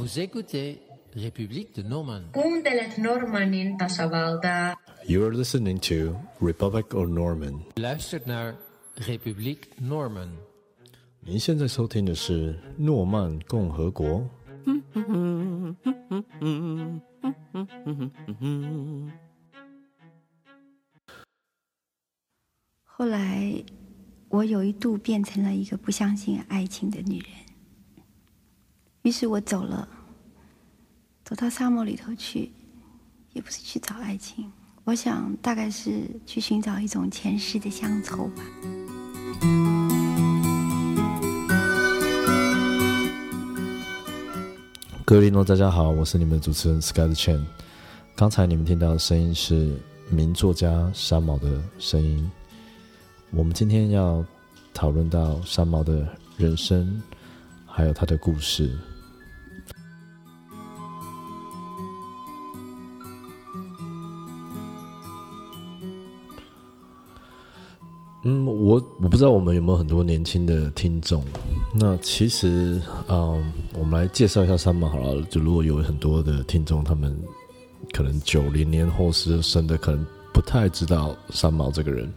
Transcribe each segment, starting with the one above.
Vous écoutez République de Normand. Kuuntelet Normannin tasavaltaa. You are listening to Republic of Norman. Luistert naar République Normand. 您现在收听的是诺曼共和国。后来，我有一度变成了一个不相信爱情的女人。于是我走了，走到沙漠里头去，也不是去找爱情，我想大概是去寻找一种前世的乡愁吧。各位听众，大家好，我是你们的主持人 Sky Chen。刚才你们听到的声音是名作家三毛的声音。我们今天要讨论到三毛的人生，还有他的故事。嗯，我我不知道我们有没有很多年轻的听众。那其实，嗯，我们来介绍一下三毛好了。就如果有很多的听众，他们可能九零年后是生的，可能不太知道三毛这个人。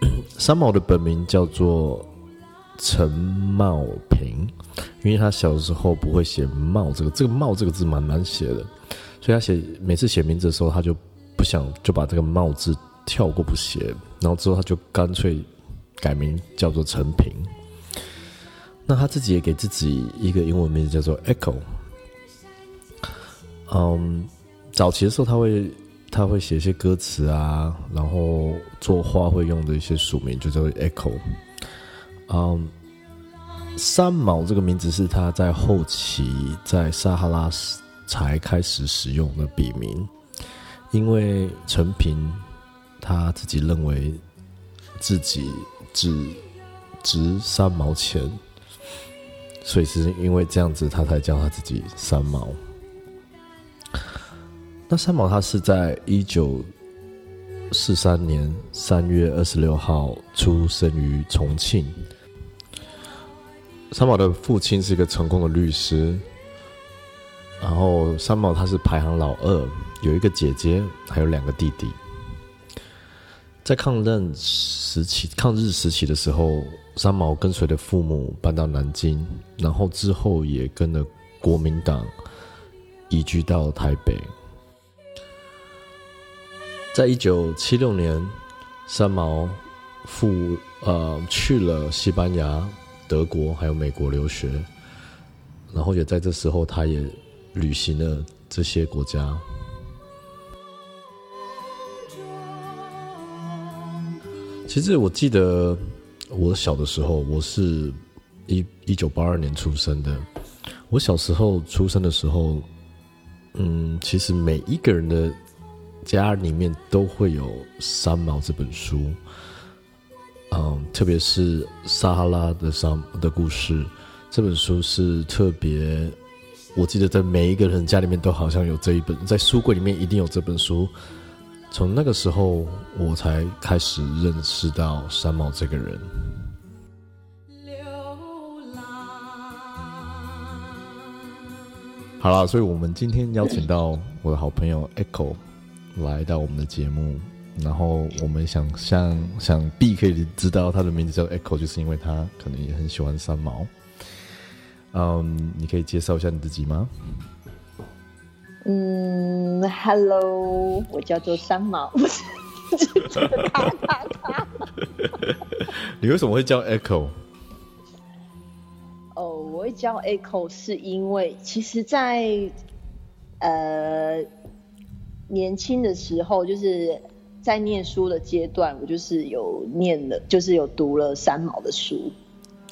三毛的本名叫做陈茂平，因为他小时候不会写“茂”这个，这个“茂”这个字蛮难写的，所以他写每次写名字的时候，他就不想就把这个“茂”字。跳过不写，然后之后他就干脆改名叫做陈平。那他自己也给自己一个英文名字叫做 Echo。嗯，早期的时候他会他会写一些歌词啊，然后作画会用的一些署名就叫做 Echo。嗯，三毛这个名字是他在后期在撒哈拉才开始使用的笔名，因为陈平。他自己认为自己只值三毛钱，所以是因为这样子，他才叫他自己三毛。那三毛他是在一九四三年三月二十六号出生于重庆。三毛的父亲是一个成功的律师，然后三毛他是排行老二，有一个姐姐，还有两个弟弟。在抗战时期、抗日时期的时候，三毛跟随着父母搬到南京，然后之后也跟了国民党移居到台北。在一九七六年，三毛赴呃去了西班牙、德国还有美国留学，然后也在这时候，他也旅行了这些国家。其实我记得我小的时候，我是一一九八二年出生的。我小时候出生的时候，嗯，其实每一个人的家里面都会有《三毛》这本书，嗯，特别是《撒哈拉的三的故事》这本书是特别，我记得在每一个人家里面都好像有这一本，在书柜里面一定有这本书。从那个时候，我才开始认识到三毛这个人。好了，所以我们今天邀请到我的好朋友 Echo 来到我们的节目，然后我们想想想必可以知道他的名字叫 Echo，就是因为他可能也很喜欢三毛。嗯，你可以介绍一下你自己吗？嗯，Hello，我叫做三毛，不是。你为什么会叫 Echo？哦，我会叫 Echo 是因为，其实在，在呃年轻的时候，就是在念书的阶段，我就是有念了，就是有读了三毛的书。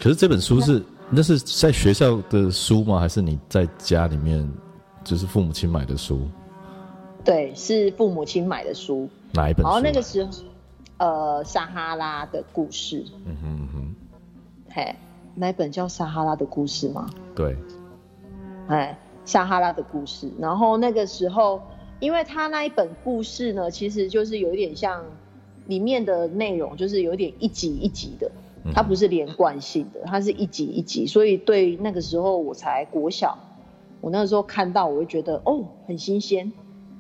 可是这本书是那，那是在学校的书吗？还是你在家里面？就是父母亲买的书，对，是父母亲买的书。哪一本书？然后那个时候，呃，撒哈拉的故事。嗯哼嗯哼。嘿，那一本叫《撒哈拉的故事》吗？对。哎，撒哈拉的故事。然后那个时候，因为他那一本故事呢，其实就是有一点像里面的内容，就是有点一集一集的，它不是连贯性的，它是一集一集。所以对那个时候我才国小。我那个时候看到，我会觉得哦，很新鲜，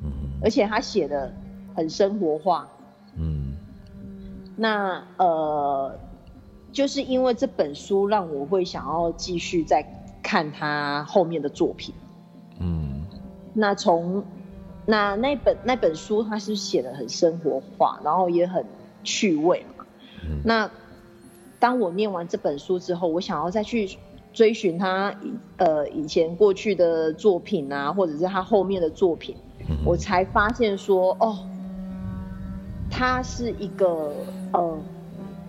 嗯，而且他写的很生活化，嗯，那呃，就是因为这本书让我会想要继续再看他后面的作品，嗯，那从那那本那本书，他是写的很生活化，然后也很趣味嘛，嗯，那当我念完这本书之后，我想要再去。追寻他以呃以前过去的作品啊，或者是他后面的作品，嗯、我才发现说哦，她是一个呃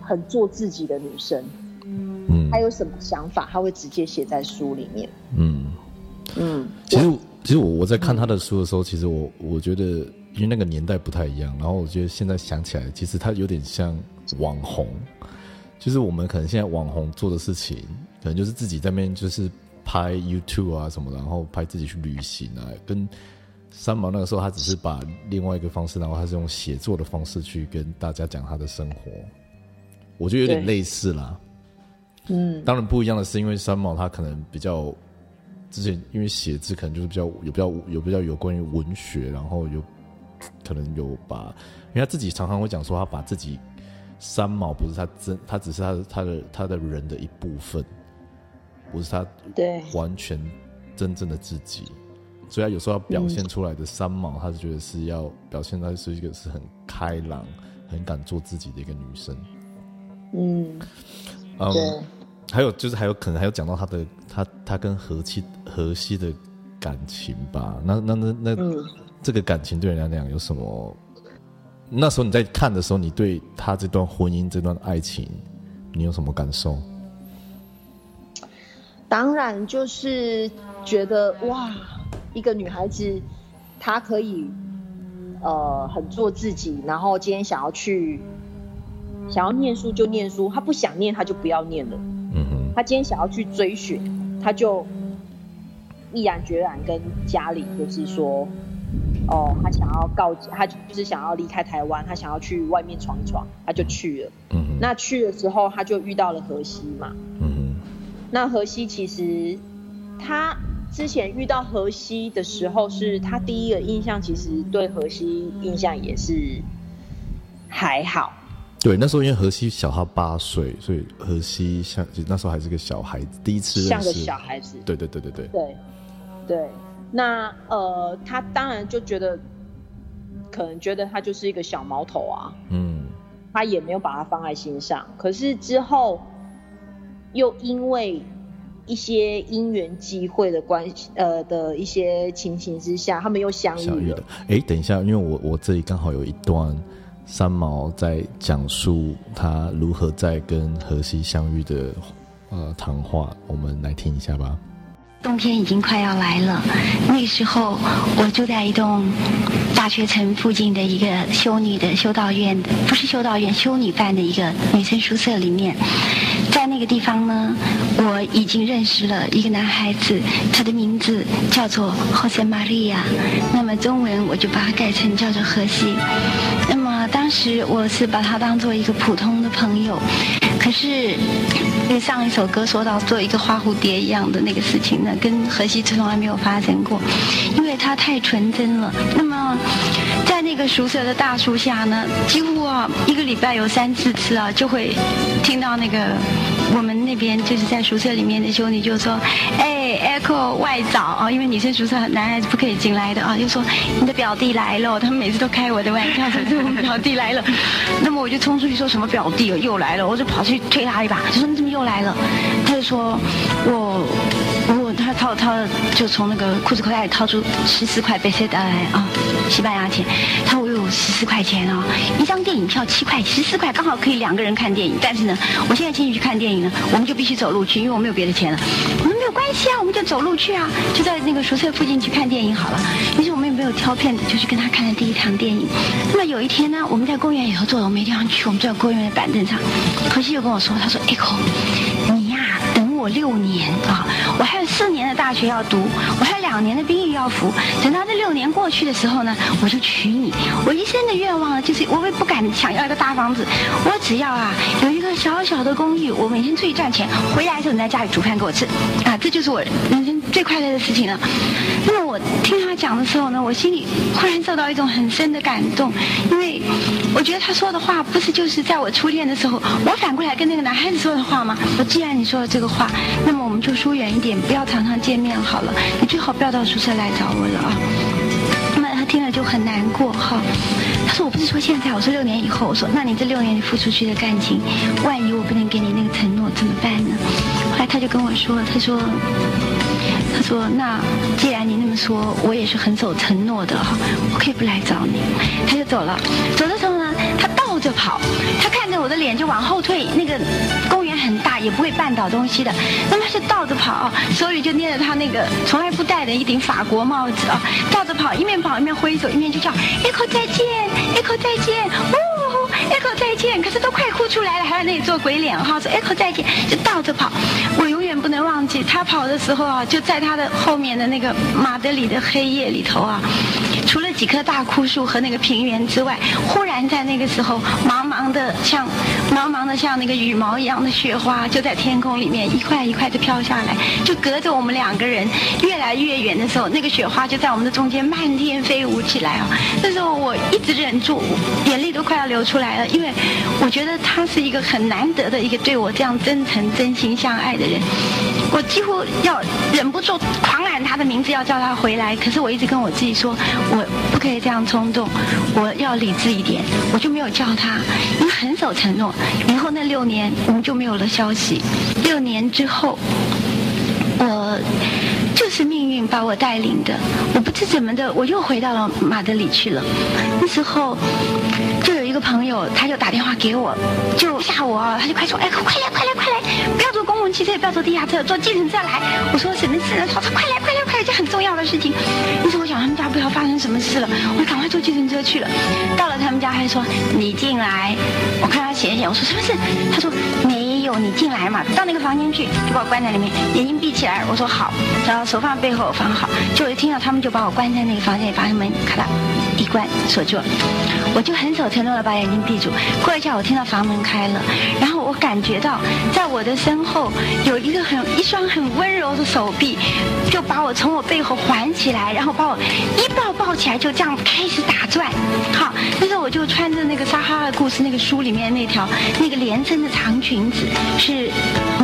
很做自己的女生。嗯，她有什么想法，她会直接写在书里面。嗯嗯，其实其实我我在看她的书的时候，嗯、其实我我觉得因为那个年代不太一样，然后我觉得现在想起来，其实她有点像网红，就是我们可能现在网红做的事情。可能就是自己在那边就是拍 YouTube 啊什么的，然后拍自己去旅行啊。跟三毛那个时候，他只是把另外一个方式，然后他是用写作的方式去跟大家讲他的生活。我觉得有点类似啦。嗯，当然不一样的是，因为三毛他可能比较之前因为写字可能就是比较有比较有比较有关于文学，然后有可能有把，因为他自己常常会讲说，他把自己三毛不是他真，他只是他的他的他的人的一部分。不是他对完全真正的自己，所以他有时候要表现出来的三毛，他是觉得是要表现他是一个是很开朗、很敢做自己的一个女生。嗯，嗯，还有就是还有可能还有讲到他的他他跟荷西荷西的感情吧？那那那那、嗯、这个感情对人家来讲有什么？那时候你在看的时候，你对他这段婚姻、这段爱情，你有什么感受？当然，就是觉得哇，一个女孩子，她可以呃很做自己，然后今天想要去想要念书就念书，她不想念她就不要念了。嗯哼，她今天想要去追寻，她就毅然决然跟家里就是说，哦，他想要告，他就是想要离开台湾，他想要去外面闯一闯，他就去了。嗯，那去了之后，他就遇到了荷西嘛。嗯。那荷西其实，他之前遇到荷西的时候，是他第一个印象，其实对荷西印象也是还好。对，那时候因为荷西小他八岁，所以荷西像那时候还是个小孩子，第一次像个小孩子。对对对对对。对对，那呃，他当然就觉得，可能觉得他就是一个小毛头啊。嗯。他也没有把他放在心上，可是之后。又因为一些因缘际会的关系，呃的一些情形之下，他们又相遇了。哎，等一下，因为我我这里刚好有一段三毛在讲述他如何在跟荷西相遇的呃谈话，我们来听一下吧。冬天已经快要来了，那时候我住在一栋大学城附近的一个修女的修道院，不是修道院，修女办的一个女生宿舍里面。在那个地方呢，我已经认识了一个男孩子，他的名字叫做 Jose Maria，那么中文我就把它改成叫做荷西。那么当时我是把他当做一个普通的朋友。可是，跟上一首歌说到做一个花蝴蝶一样的那个事情呢，跟荷西从来没有发生过，因为他太纯真了。那么，在那个宿舍的大树下呢，几乎啊一个礼拜有三四次啊，就会听到那个我们那边就是在宿舍里面的兄弟就说：“哎，Echo 外早啊，因为女生宿舍男孩子不可以进来的啊，就说你的表弟来了。”他们每次都开我的玩笑，说是我们表弟来了。那么我就冲出去说什么表弟又来了，我就跑去。推他一把，就说你怎么又来了？他就说，我，掏掏，就从那个裤子口袋里掏出十四块贝塞达来啊，西班牙钱。他说我有十四块钱啊，一张电影票七块，十四块刚好可以两个人看电影。但是呢，我现在请你去看电影呢，我们就必须走路去，因为我没有别的钱了。我们没有关系啊，我们就走路去啊，就在那个宿舍附近去看电影好了。于是我们也没有挑片子，就去跟他看了第一场电影。那么有一天呢，我们在公园里头坐了，我没地方去，我们坐在公园的板凳上，荷西又跟我说，他说：“Echo，你呀，等我六年啊，我还有四年的大学要读，我还有两年的兵役要服。等到这六年过去的时候呢，我就娶你。我一生的愿望呢，就是我也不敢想要一个大房子，我只要啊有一个小小的公寓，我每天出去赚钱，回来的时候你在家里煮饭给我吃，啊，这就是我人生最快乐的事情了。那么我听他讲的时候呢，我心里忽然受到一种很深的感动，因为我觉得他说的话不是就是在我初恋的时候，我反过来跟那个男孩子说的话吗？我既然你说了这个话，那么我们就疏远一点，不要常常见面好了。你最好不要到宿舍来找我了啊。那么他听了就很难过哈。他说我不是说现在，我说六年以后。我说那你这六年你付出去的感情，万一我不能给你那个承诺怎么办呢？后来他就跟我说，他说。他说：“那既然你那么说，我也是很守承诺的哈，我可以不来找你。”他就走了。走的时候呢，他倒着跑，他看我的脸就往后退。那个公园很大，也不会绊倒东西的。那么他是倒着跑，手里就捏着他那个从来不戴的一顶法国帽子啊，倒着跑，一面跑一面挥手，一面就叫：“Echo 再见，Echo 再见。”哦，Echo 再见。可是都快哭出来了，还在那里做鬼脸哈，说 Echo 再见，就倒着跑。我永远不能忘记他跑的时候啊，就在他的后面的那个马德里的黑夜里头啊，除了几棵大枯树和那个平原之外，忽然在那个时候，茫茫的像茫茫的像那个羽毛一样的雪花，就在天空里面一块一块的飘下来，就隔着我们两个人越来越远的时候，那个雪花就在我们的中间漫天飞舞起来啊！那时候我一直忍住，眼泪都快要流出来了，因为我觉得他是一个很难得的一个对我这样真诚、真心相爱的人。我几乎要忍不住狂喊他的名字，要叫他回来。可是我一直跟我自己说，我不可以这样冲动，我要理智一点。我就没有叫他，因为很守承诺。然后那六年我们就没有了消息。六年之后，我就是命运把我带领的。我不知怎么的，我又回到了马德里去了。那时候就有。一个朋友，他就打电话给我，就吓我，他就快说，哎，快来，快来，快来，公共汽车，也不要坐地下车，坐计程车来。我说什么事呢？他说快来，快来，快来，这很重要的事情。于是我想他们家不知道发生什么事了，我赶快坐计程车去了。到了他们家，还说你进来。我看他写一写，我说什么事？他说你有，你进来嘛。到那个房间去，就把我关在里面，眼睛闭起来。我说好，然后手放背后放好。就我一听到他们就把我关在那个房间里，把门咔啦一关锁住。我就很守承诺的把眼睛闭住。过一下，我听到房门开了，然后我感觉到在我的身后有一个很一双很温柔的手臂，就把我从我背后环起来，然后把我一抱抱起来，就这样开始打转。好，那时候我就穿着那个《撒哈拉故事》那个书里面那条那个连身的长裙子，是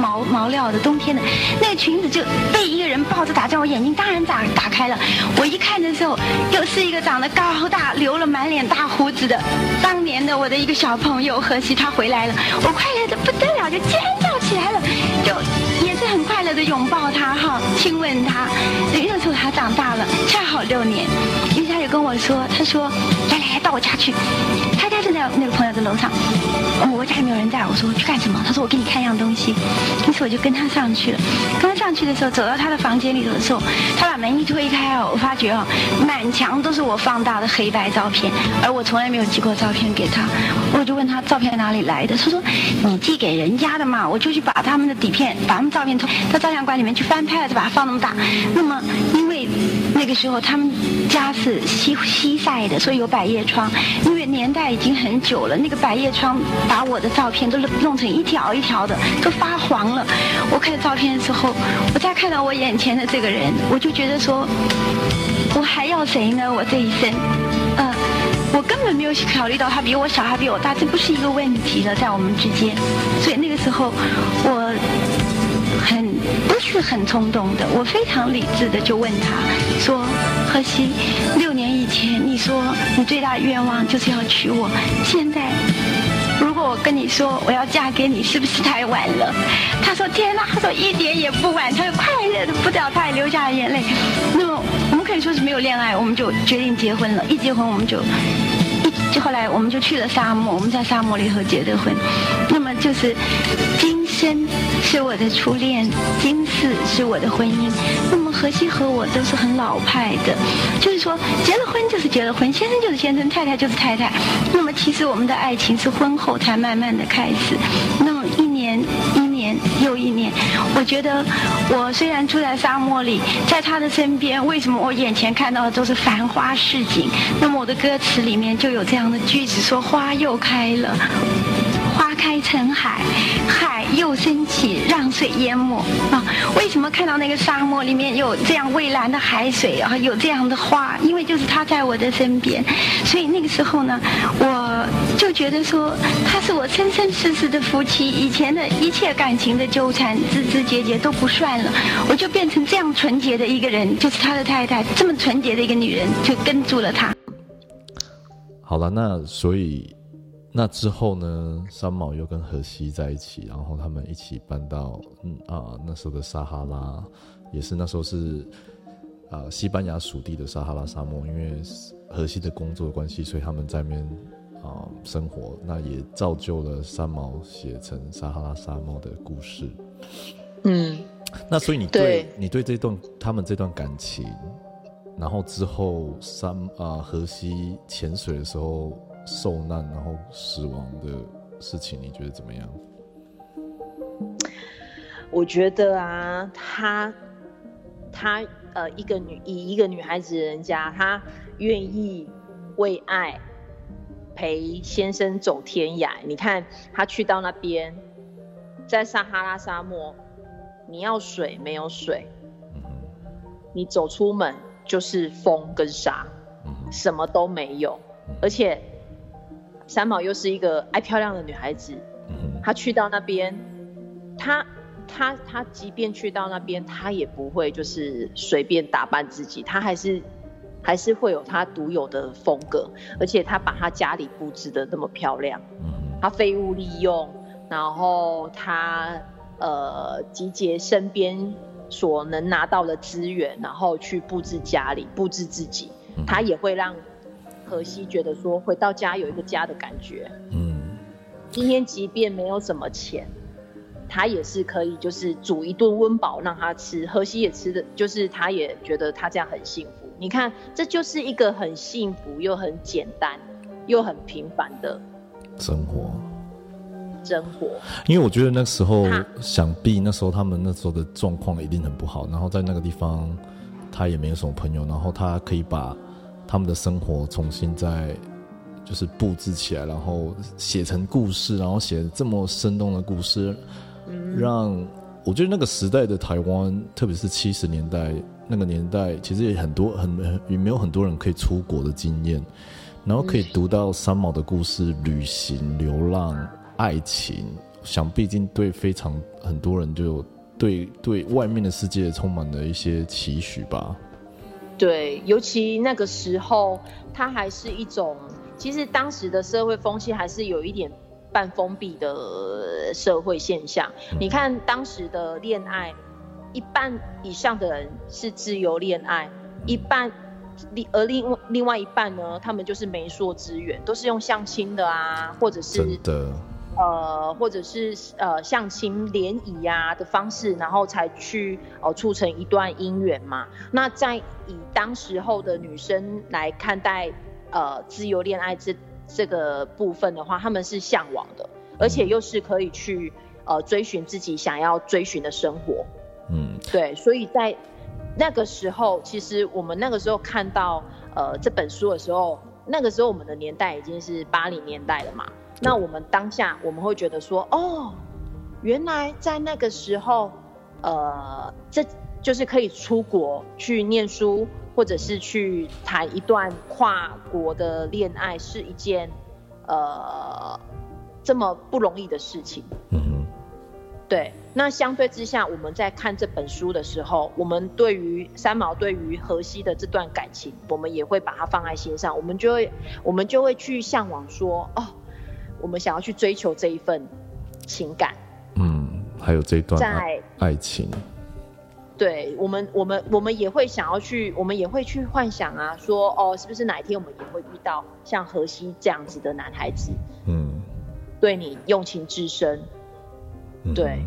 毛毛料的，冬天的那个裙子就被一个人抱着打转，我眼睛当然打打开了。我一看的时候，又是一个长得高大、留了满脸大胡子。的，当年的我的一个小朋友荷西他回来了，我快乐的不得了，就尖叫起来了，就也是很快乐的拥抱他哈，亲吻他。那时候他长大了，恰好六年，跟我说，他说来来来到我家去，他家就在那个朋友的楼上，我家还没有人在，我说去干什么？他说我给你看一样东西，于是我就跟他上去了。刚上去的时候，走到他的房间里头的时候，他把门一推开哦，我发觉哦，满墙都是我放大的黑白照片，而我从来。没有寄过照片给他，我就问他照片哪里来的，他说你寄给人家的嘛，我就去把他们的底片，把他们照片从到照相馆里面去翻拍了，就把它放那么大。那么因为那个时候他们家是西西晒的，所以有百叶窗。因为年代已经很久了，那个百叶窗把我的照片都弄成一条一条的，都发黄了。我看照片的时候，我再看到我眼前的这个人，我就觉得说，我还要谁呢？我这一生，呃。我根本没有考虑到他比我小，他比我大，这不是一个问题了，在我们之间。所以那个时候，我很不是很冲动的，我非常理智的就问他说：“荷西，六年以前你说你最大的愿望就是要娶我，现在如果我跟你说我要嫁给你，是不是太晚了？”他说：“天哪！”他说：“一点也不晚。”他快乐的不得了，他也流下了眼泪。那么我们可以说是没有恋爱，我们就决定结婚了。一结婚我们就。就后来我们就去了沙漠，我们在沙漠里头结的婚。那么就是生是我的初恋，今世是我的婚姻。那么荷西和我都是很老派的，就是说结了婚就是结了婚，先生就是先生，太太就是太太。那么其实我们的爱情是婚后才慢慢的开始。那么一年一。年又一年。我觉得我虽然住在沙漠里，在他的身边，为什么我眼前看到的都是繁花似锦？那么我的歌词里面就有这样的句子说：“花又开了。”开成海，海又升起，让水淹没啊！为什么看到那个沙漠里面有这样蔚蓝的海水啊？有这样的花？因为就是他在我的身边，所以那个时候呢，我就觉得说他是我生生世世的夫妻，以前的一切感情的纠缠、枝枝节节都不算了，我就变成这样纯洁的一个人，就是他的太太，这么纯洁的一个女人，就跟住了他。好了，那所以。那之后呢？三毛又跟荷西在一起，然后他们一起搬到嗯啊那时候的撒哈拉，也是那时候是啊西班牙属地的撒哈拉沙漠。因为荷西的工作的关系，所以他们在那边啊生活，那也造就了三毛写成撒哈拉沙漠的故事。嗯，那所以你对，对你对这段他们这段感情，然后之后三啊荷西潜水的时候。受难然后死亡的事情，你觉得怎么样？我觉得啊，她她呃，一个女以一个女孩子人家，她愿意为爱陪先生走天涯。你看，她去到那边，在撒哈拉沙漠，你要水没有水，嗯、你走出门就是风跟沙，嗯、什么都没有，嗯、而且。三毛又是一个爱漂亮的女孩子，她去到那边，她她她即便去到那边，她也不会就是随便打扮自己，她还是还是会有她独有的风格，而且她把她家里布置的那么漂亮，她废物利用，然后她呃集结身边所能拿到的资源，然后去布置家里，布置自己，她也会让。荷西觉得说回到家有一个家的感觉。嗯，今天即便没有什么钱，他也是可以就是煮一顿温饱让他吃。荷西也吃的，就是他也觉得他这样很幸福。你看，这就是一个很幸福又很简单又很平凡的生活。生活。因为我觉得那时候，想必那时候他们那时候的状况一定很不好。然后在那个地方，他也没有什么朋友。然后他可以把。他们的生活重新再就是布置起来，然后写成故事，然后写这么生动的故事，让我觉得那个时代的台湾，特别是七十年代那个年代，其实也很多很也没有很多人可以出国的经验，然后可以读到三毛的故事，旅行、流浪、爱情，想必竟对非常很多人就对对外面的世界充满了一些期许吧。对，尤其那个时候，它还是一种，其实当时的社会风气还是有一点半封闭的社会现象。你看当时的恋爱，一半以上的人是自由恋爱，一半另而另外另外一半呢，他们就是媒妁之言，都是用相亲的啊，或者是真的。呃，或者是呃相亲联谊呀的方式，然后才去哦、呃、促成一段姻缘嘛。那在以当时候的女生来看待呃自由恋爱这这个部分的话，他们是向往的，而且又是可以去呃追寻自己想要追寻的生活。嗯，对，所以在那个时候，其实我们那个时候看到呃这本书的时候，那个时候我们的年代已经是八零年代了嘛。那我们当下我们会觉得说，哦，原来在那个时候，呃，这就是可以出国去念书，或者是去谈一段跨国的恋爱，是一件呃这么不容易的事情。嗯哼。对。那相对之下，我们在看这本书的时候，我们对于三毛对于荷西的这段感情，我们也会把它放在心上，我们就会我们就会去向往说，哦。我们想要去追求这一份情感，嗯，还有这一段在爱情，对我们，我们，我们也会想要去，我们也会去幻想啊，说哦，是不是哪一天我们也会遇到像荷西这样子的男孩子，嗯，对你用情至深，对，嗯、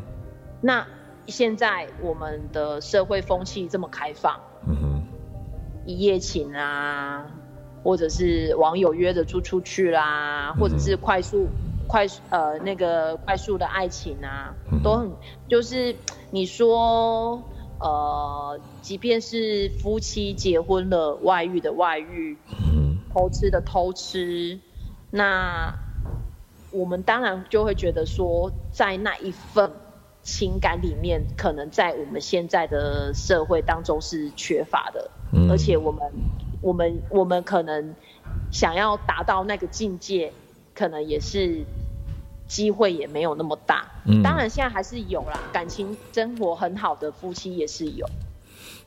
那现在我们的社会风气这么开放，嗯哼，一夜情啊。或者是网友约着出出去啦，或者是快速快速呃那个快速的爱情啊，都很就是你说呃，即便是夫妻结婚了，外遇的外遇，偷吃的偷吃，那我们当然就会觉得说，在那一份情感里面，可能在我们现在的社会当中是缺乏的，而且我们我们我们可能想要达到那个境界，可能也是。机会也没有那么大，嗯，当然现在还是有啦，感情生活很好的夫妻也是有。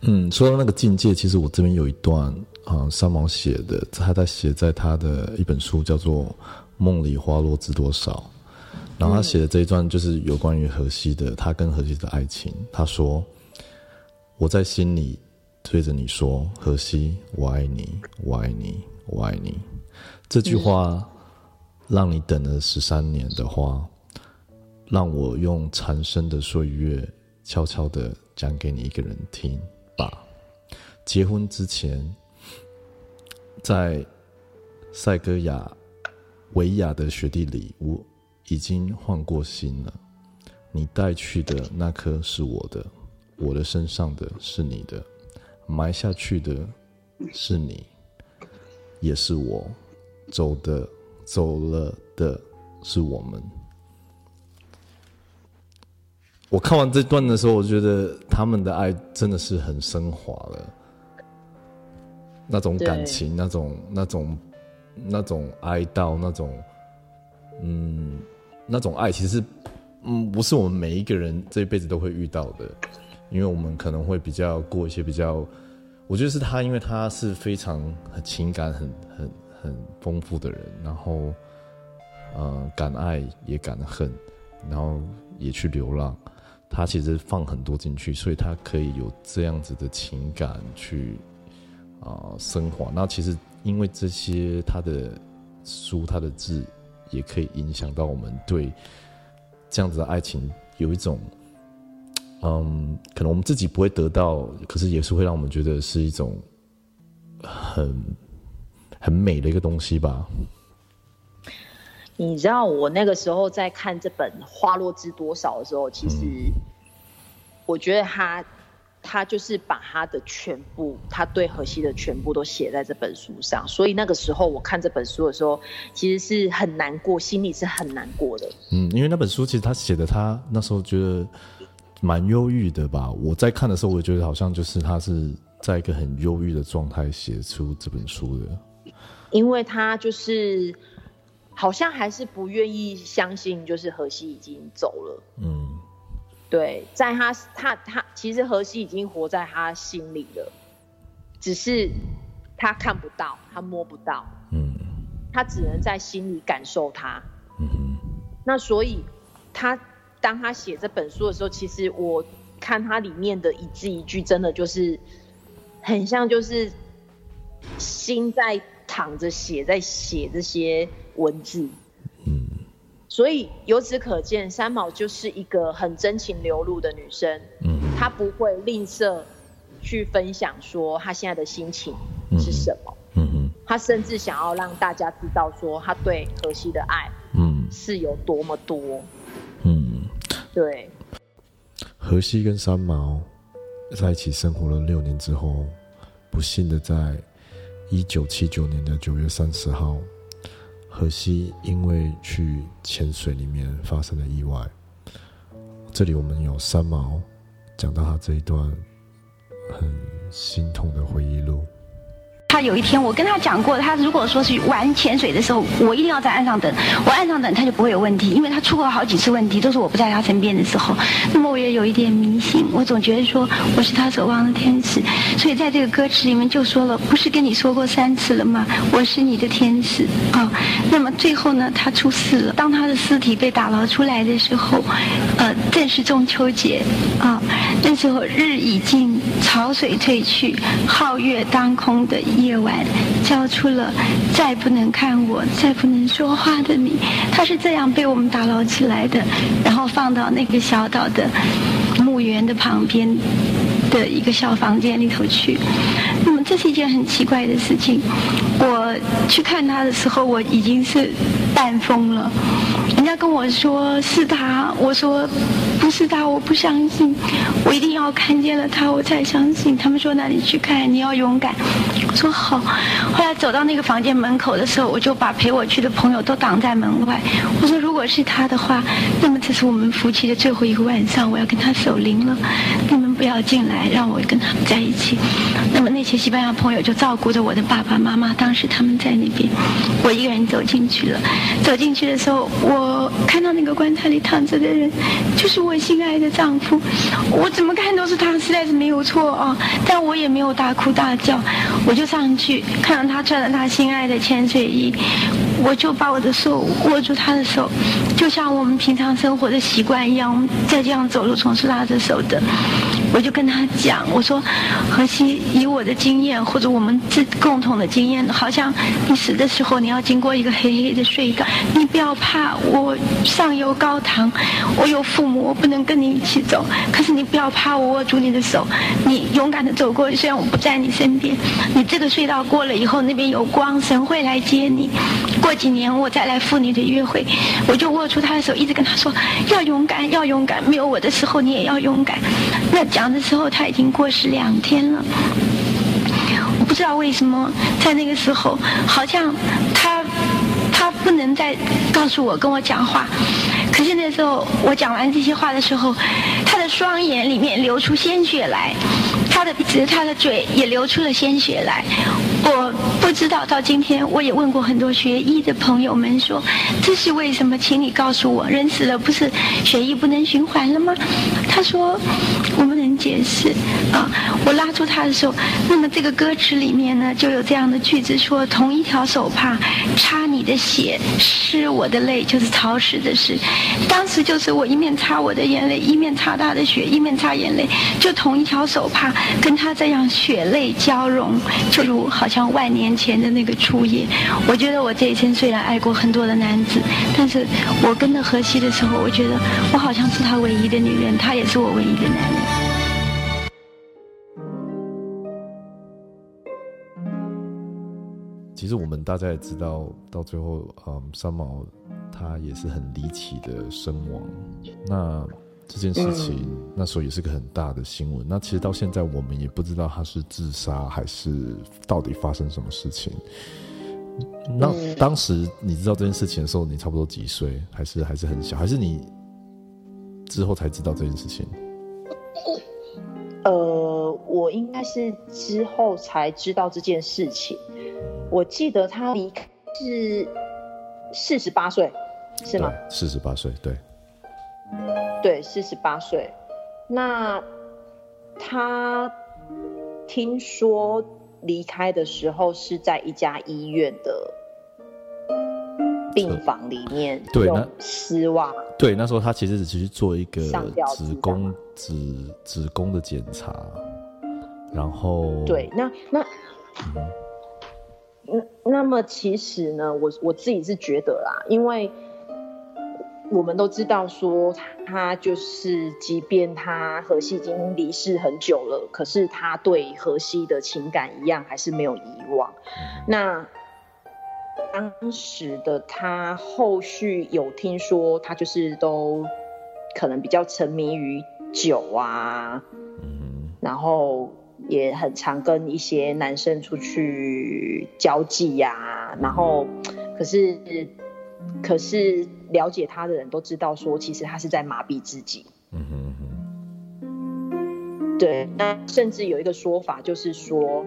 嗯，说到那个境界，其实我这边有一段啊，三毛写的，他在写在他的一本书叫做《梦里花落知多少》，然后他写的这一段就是有关于荷西的，他跟荷西的爱情。他说：“我在心里对着你说，荷西，我爱你，我爱你，我爱你。”这句话。让你等了十三年的话，让我用残生的岁月悄悄的讲给你一个人听吧。结婚之前，在塞戈亚维亚的雪地里，我已经换过心了。你带去的那颗是我的，我的身上的是你的，埋下去的是你，也是我走的。走了的是我们。我看完这段的时候，我觉得他们的爱真的是很升华了，那种感情，那种、那种、那种哀悼，那种，嗯，那种爱，其实，嗯，不是我们每一个人这一辈子都会遇到的，因为我们可能会比较过一些比较，我觉得是他，因为他是非常很情感很很。很丰富的人，然后，呃，敢爱也敢恨，然后也去流浪。他其实放很多进去，所以他可以有这样子的情感去啊、升华。那其实因为这些，他的书、他的字，也可以影响到我们对这样子的爱情有一种，嗯，可能我们自己不会得到，可是也是会让我们觉得是一种很。很美的一个东西吧。你知道我那个时候在看这本《花落知多少》的时候，其实我觉得他他就是把他的全部，他对荷西的全部都写在这本书上。所以那个时候我看这本书的时候，其实是很难过，心里是很难过的。嗯，因为那本书其实他写的，他那时候觉得蛮忧郁的吧。我在看的时候，我觉得好像就是他是在一个很忧郁的状态写出这本书的。因为他就是好像还是不愿意相信，就是荷西已经走了。嗯，对，在他他他其实荷西已经活在他心里了，只是他看不到，他摸不到。嗯，他只能在心里感受他。嗯哼，那所以他当他写这本书的时候，其实我看他里面的一字一句，真的就是很像，就是心在。躺着写，在写这些文字，嗯，所以由此可见，三毛就是一个很真情流露的女生，嗯，她不会吝啬去分享说她现在的心情是什么，嗯嗯，她甚至想要让大家知道说她对荷西的爱，嗯，是有多么多，嗯，对。荷西跟三毛在一起生活了六年之后，不幸的在。一九七九年的九月三十号，荷西因为去潜水里面发生了意外。这里我们有三毛讲到他这一段很心痛的回忆录。他有一天，我跟他讲过，他如果说是玩潜水的时候，我一定要在岸上等。我岸上等，他就不会有问题，因为他出过好几次问题，都是我不在他身边的时候。那么我也有一点迷信，我总觉得说我是他守望的天使，所以在这个歌词里面就说了，不是跟你说过三次了吗？我是你的天使啊、哦。那么最后呢，他出事了。当他的尸体被打捞出来的时候，呃，正是中秋节啊、那时候日已尽，潮水退去，皓月当空的夜晚交出了再不能看我、再不能说话的你。他是这样被我们打捞起来的，然后放到那个小岛的墓园的旁边的一个小房间里头去。那么这是一件很奇怪的事情。我去看他的时候，我已经是半疯了。家跟我说是他，我说不是他，我不相信，我一定要看见了他，我才相信。他们说，那你去看，你要勇敢。我说好。后来走到那个房间门口的时候，我就把陪我去的朋友都挡在门外。我说，如果是他的话，那么这是我们夫妻的最后一个晚上，我要跟他守灵了。你们不要进来，让我跟他们在一起。那么那些西班牙朋友就照顾着我的爸爸妈妈，当时他们在那边，我一个人走进去了。走进去的时候，我看到那个棺材里躺着的人，就是我心爱的丈夫。我怎么看都是他，实在是没有错啊！但我也没有大哭大叫，我就上去看到他穿着他心爱的潜水衣，我就把我的手握住他的手，就像我们平常生活的习惯一样，我们再这样走路总是拉着手的。我就跟他讲，我说，何西，以我的经验或者我们自共同的经验，好像你死的时候你要经过一个黑黑的隧道，你不要怕，我上有高堂，我有父母，我不能跟你一起走，可是你不要怕，我握住你的手，你勇敢的走过，虽然我不在你身边，你这个隧道过了以后，那边有光，神会来接你，过几年我再来赴你的约会，我就握住他的手，一直跟他说，要勇敢，要勇敢，没有我的时候你也要勇敢，那讲。的时候他已经过世两天了，我不知道为什么在那个时候，好像他他不能再告诉我跟我讲话，可是那时候我讲完这些话的时候，他的双眼里面流出鲜血来，他的鼻子、他的嘴也流出了鲜血来。我不知道到今天，我也问过很多学医的朋友们说，这是为什么？请你告诉我，人死了不是血液不能循环了吗？他说我们能解释啊。我拉住他的时候，那么这个歌词里面呢就有这样的句子说：同一条手帕擦你的血，湿我的泪，就是潮湿的湿。当时就是我一面擦我的眼泪，一面擦他的血，一面擦眼泪，就同一条手帕跟他这样血泪交融，就如好像。万年前的那个初夜，我觉得我这一生虽然爱过很多的男子，但是我跟着荷西的时候，我觉得我好像是他唯一的女人，他也是我唯一的男人。其实我们大家也知道，到最后，嗯，三毛他也是很离奇的身亡。那这件事情、嗯、那时候也是个很大的新闻。那其实到现在我们也不知道他是自杀还是到底发生什么事情。那当时你知道这件事情的时候，你差不多几岁？还是还是很小？还是你之后才知道这件事情？呃，我应该是之后才知道这件事情。我记得他离开是四十八岁，是吗？四十八岁，对。对，四十八岁。那他听说离开的时候是在一家医院的病房里面，对，那丝袜。对，那时候他其实只是去做一个子宫子子宫的检查，然后对，那那嗯，那么其实呢，我我自己是觉得啦，因为。我们都知道，说他就是，即便他荷西已经离世很久了，可是他对荷西的情感一样还是没有遗忘。那当时的他后续有听说，他就是都可能比较沉迷于酒啊，然后也很常跟一些男生出去交际呀，然后可是。可是了解他的人都知道，说其实他是在麻痹自己。嗯哼哼。对，那甚至有一个说法，就是说，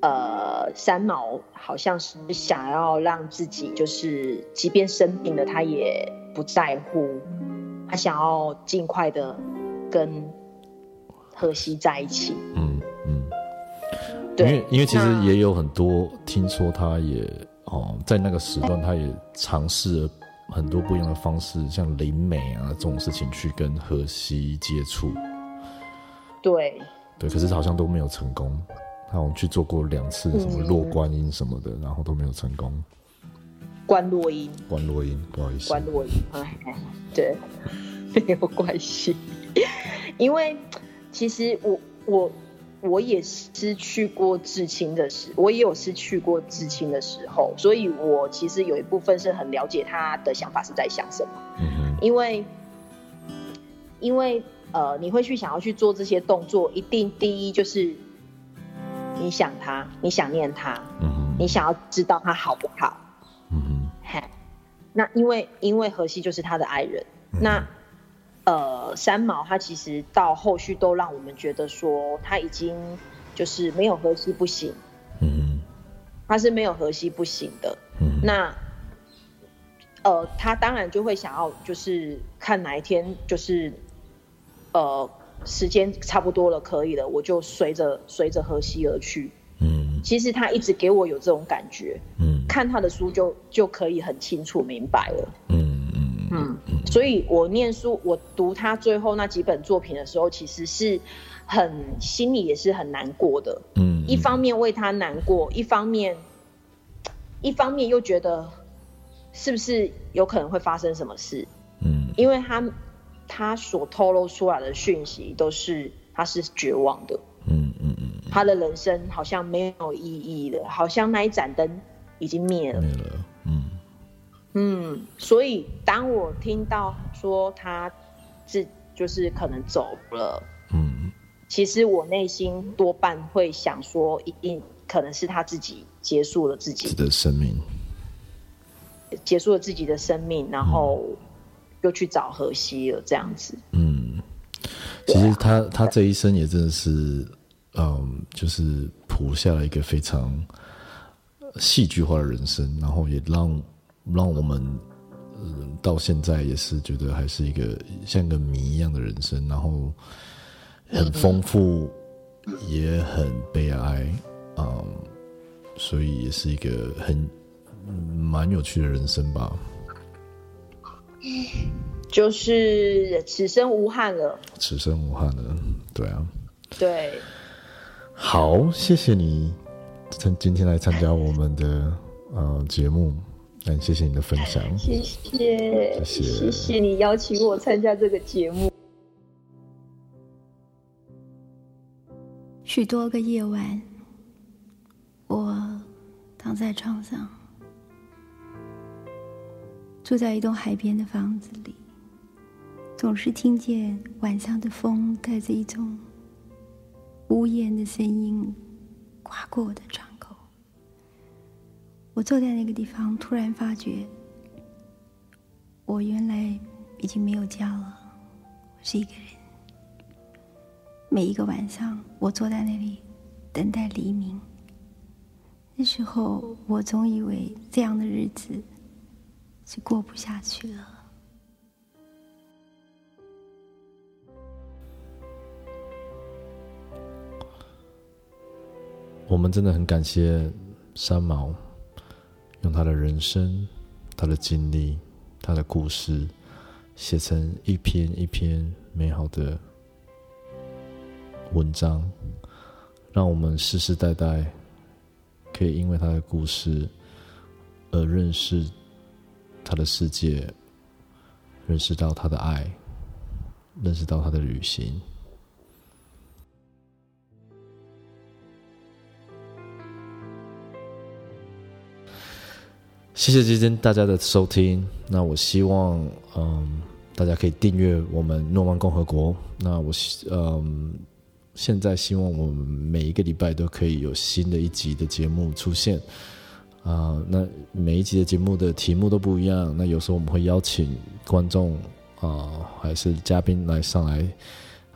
呃，三毛好像是想要让自己，就是即便生病了，他也不在乎，他想要尽快的跟荷西在一起。嗯嗯。对，因为因为其实也有很多听说他也。哦，在那个时段，他也尝试了很多不一样的方式，像灵媒啊这种事情，去跟荷西接触。对，对，可是好像都没有成功。他好像去做过两次什么落观音什么的，嗯、然后都没有成功。观落音，观落音，不好意思。观落音，哎，对，没有关系。因为其实我我我也失去过至亲的时，我也有失去过至亲的时候，所以我其实有一部分是很了解他的想法是在想什么。嗯，因为，因为呃，你会去想要去做这些动作，一定第一就是你想他，你想念他，嗯，你想要知道他好不好，嗯，嘿，那因为因为荷西就是他的爱人，嗯、那。呃，三毛他其实到后续都让我们觉得说他已经就是没有河西不行，嗯，他是没有河西不行的，嗯，那呃，他当然就会想要就是看哪一天就是呃时间差不多了，可以了，我就随着随着河西而去，嗯，其实他一直给我有这种感觉，嗯，看他的书就就可以很清楚明白了，嗯。嗯，所以我念书，我读他最后那几本作品的时候，其实是很心里也是很难过的。嗯，一方面为他难过，一方面一方面又觉得是不是有可能会发生什么事？嗯，因为他他所透露出来的讯息都是他是绝望的。嗯嗯嗯，他的人生好像没有意义了，好像那一盏灯已经灭了。灭了。嗯。嗯，所以当我听到说他自就是可能走了，嗯，其实我内心多半会想说，一定可能是他自己结束了自己的生命，结束了自己的生命，然后又去找荷西了，这样子。嗯，其实他他这一生也真的是，嗯，就是谱下了一个非常戏剧化的人生，然后也让。让我们，嗯，到现在也是觉得还是一个像个谜一样的人生，然后很丰富，也很悲哀，嗯，所以也是一个很蛮有趣的人生吧。就是此生无憾了，此生无憾了，对啊，对，好，谢谢你，今今天来参加我们的呃节目。感谢谢你的分享，谢谢，谢谢，谢谢你邀请我参加这个节目。许多个夜晚，我躺在床上，住在一栋海边的房子里，总是听见晚上的风带着一种呜咽的声音刮过我的窗。我坐在那个地方，突然发觉，我原来已经没有家了，我是一个人。每一个晚上，我坐在那里等待黎明。那时候，我总以为这样的日子是过不下去了。我们真的很感谢三毛。用他的人生、他的经历、他的故事，写成一篇一篇美好的文章，让我们世世代代可以因为他的故事而认识他的世界，认识到他的爱，认识到他的旅行。谢谢今天大家的收听。那我希望，嗯，大家可以订阅我们诺曼共和国。那我，嗯，现在希望我们每一个礼拜都可以有新的一集的节目出现。啊、那每一集的节目的题目都不一样。那有时候我们会邀请观众啊、还是嘉宾来上来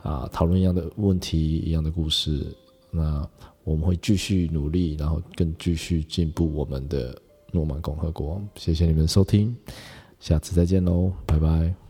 啊，讨论一样的问题、一样的故事。那我们会继续努力，然后更继续进步我们的。诺曼共和国，谢谢你们收听，下次再见喽，拜拜。